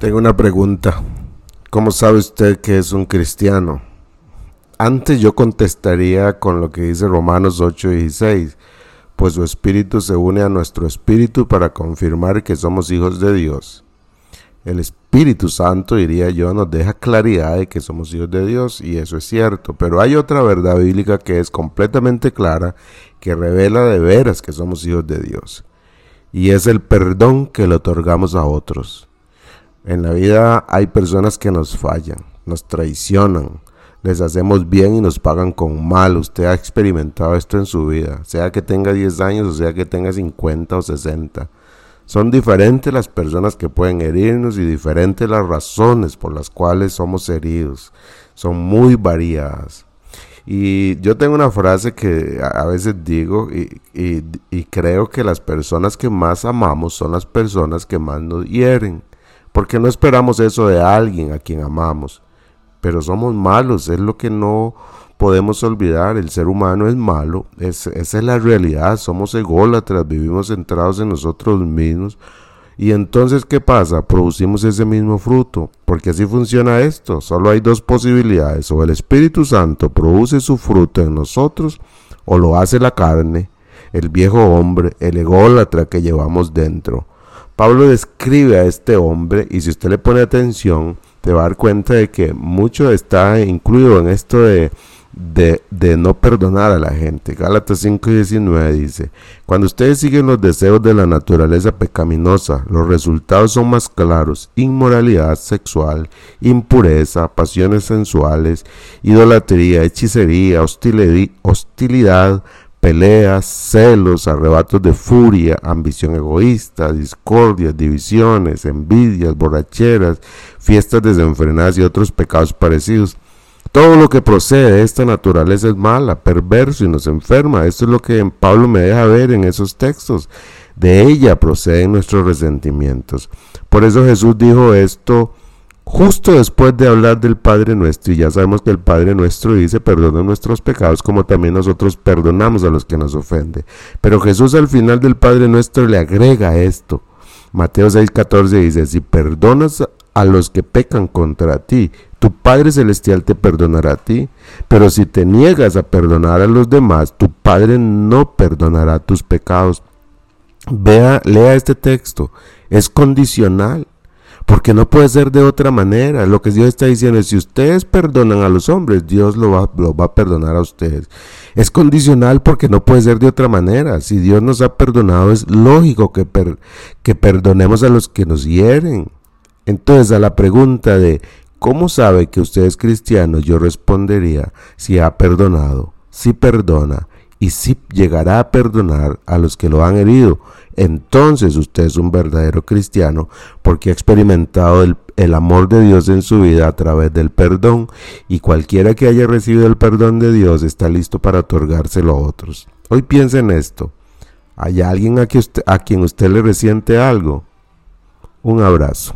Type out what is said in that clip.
Tengo una pregunta. ¿Cómo sabe usted que es un cristiano? Antes yo contestaría con lo que dice Romanos 8:16, pues su espíritu se une a nuestro espíritu para confirmar que somos hijos de Dios. El Espíritu Santo, diría yo, nos deja claridad de que somos hijos de Dios y eso es cierto, pero hay otra verdad bíblica que es completamente clara, que revela de veras que somos hijos de Dios y es el perdón que le otorgamos a otros. En la vida hay personas que nos fallan, nos traicionan, les hacemos bien y nos pagan con mal. Usted ha experimentado esto en su vida, sea que tenga 10 años o sea que tenga 50 o 60. Son diferentes las personas que pueden herirnos y diferentes las razones por las cuales somos heridos. Son muy variadas. Y yo tengo una frase que a veces digo y, y, creo que las personas que más amamos son las personas que más nos hieren. Porque no esperamos eso de alguien a quien amamos. Pero somos malos, es lo que no podemos olvidar. El ser humano es malo, esa es la realidad. Somos ególatras, vivimos centrados en nosotros mismos y entonces, ¿qué pasa? Producimos ese mismo fruto, porque así funciona esto. Solo hay dos posibilidades, o el Espíritu Santo produce su fruto en nosotros, o lo hace la carne, el viejo hombre, el ególatra que llevamos dentro. Pablo describe a este hombre y si usted le pone atención, te va a dar cuenta de que mucho está incluido en esto de de, no perdonar a la gente. Gálatas 5:19 dice, cuando ustedes siguen los deseos de la naturaleza pecaminosa, los resultados son más claros, inmoralidad sexual, impureza, pasiones sensuales, idolatría, hechicería, hostilidad, peleas, celos, arrebatos de furia, ambición egoísta, discordias, divisiones, envidias, borracheras, fiestas desenfrenadas y otros pecados parecidos todo lo que procede de esta naturaleza es mala, perverso y nos enferma. Esto es lo que Pablo me deja ver en esos textos. De ella proceden nuestros resentimientos. Por eso Jesús dijo esto justo después de hablar del Padre nuestro. Y ya sabemos que el Padre nuestro dice, perdona nuestros pecados como también nosotros perdonamos a los que nos ofenden. Pero Jesús al final del Padre nuestro le agrega esto. Mateo 6:14 dice, si perdonas a los que pecan contra ti, tu Padre Celestial te perdonará a ti, pero si te niegas a perdonar a los demás, tu Padre no perdonará tus pecados. Vea, lea este texto, es condicional, porque no puede ser de otra manera. Lo que Dios está diciendo es, si ustedes perdonan a los hombres, Dios lo va, va a perdonar a ustedes. Es condicional porque no puede ser de otra manera. Si Dios nos ha perdonado, es lógico que, que perdonemos a los que nos hieren. Entonces, a la pregunta de ¿Cómo sabe que usted es cristiano? Yo respondería, si ha perdonado, si perdona y si llegará a perdonar a los que lo han herido, entonces usted es un verdadero cristiano porque ha experimentado el, amor de Dios en su vida a través del perdón y cualquiera que haya recibido el perdón de Dios está listo para otorgárselo a otros. Hoy piense en esto. ¿Hay alguien a, usted, a quien usted le resiente algo? Un abrazo.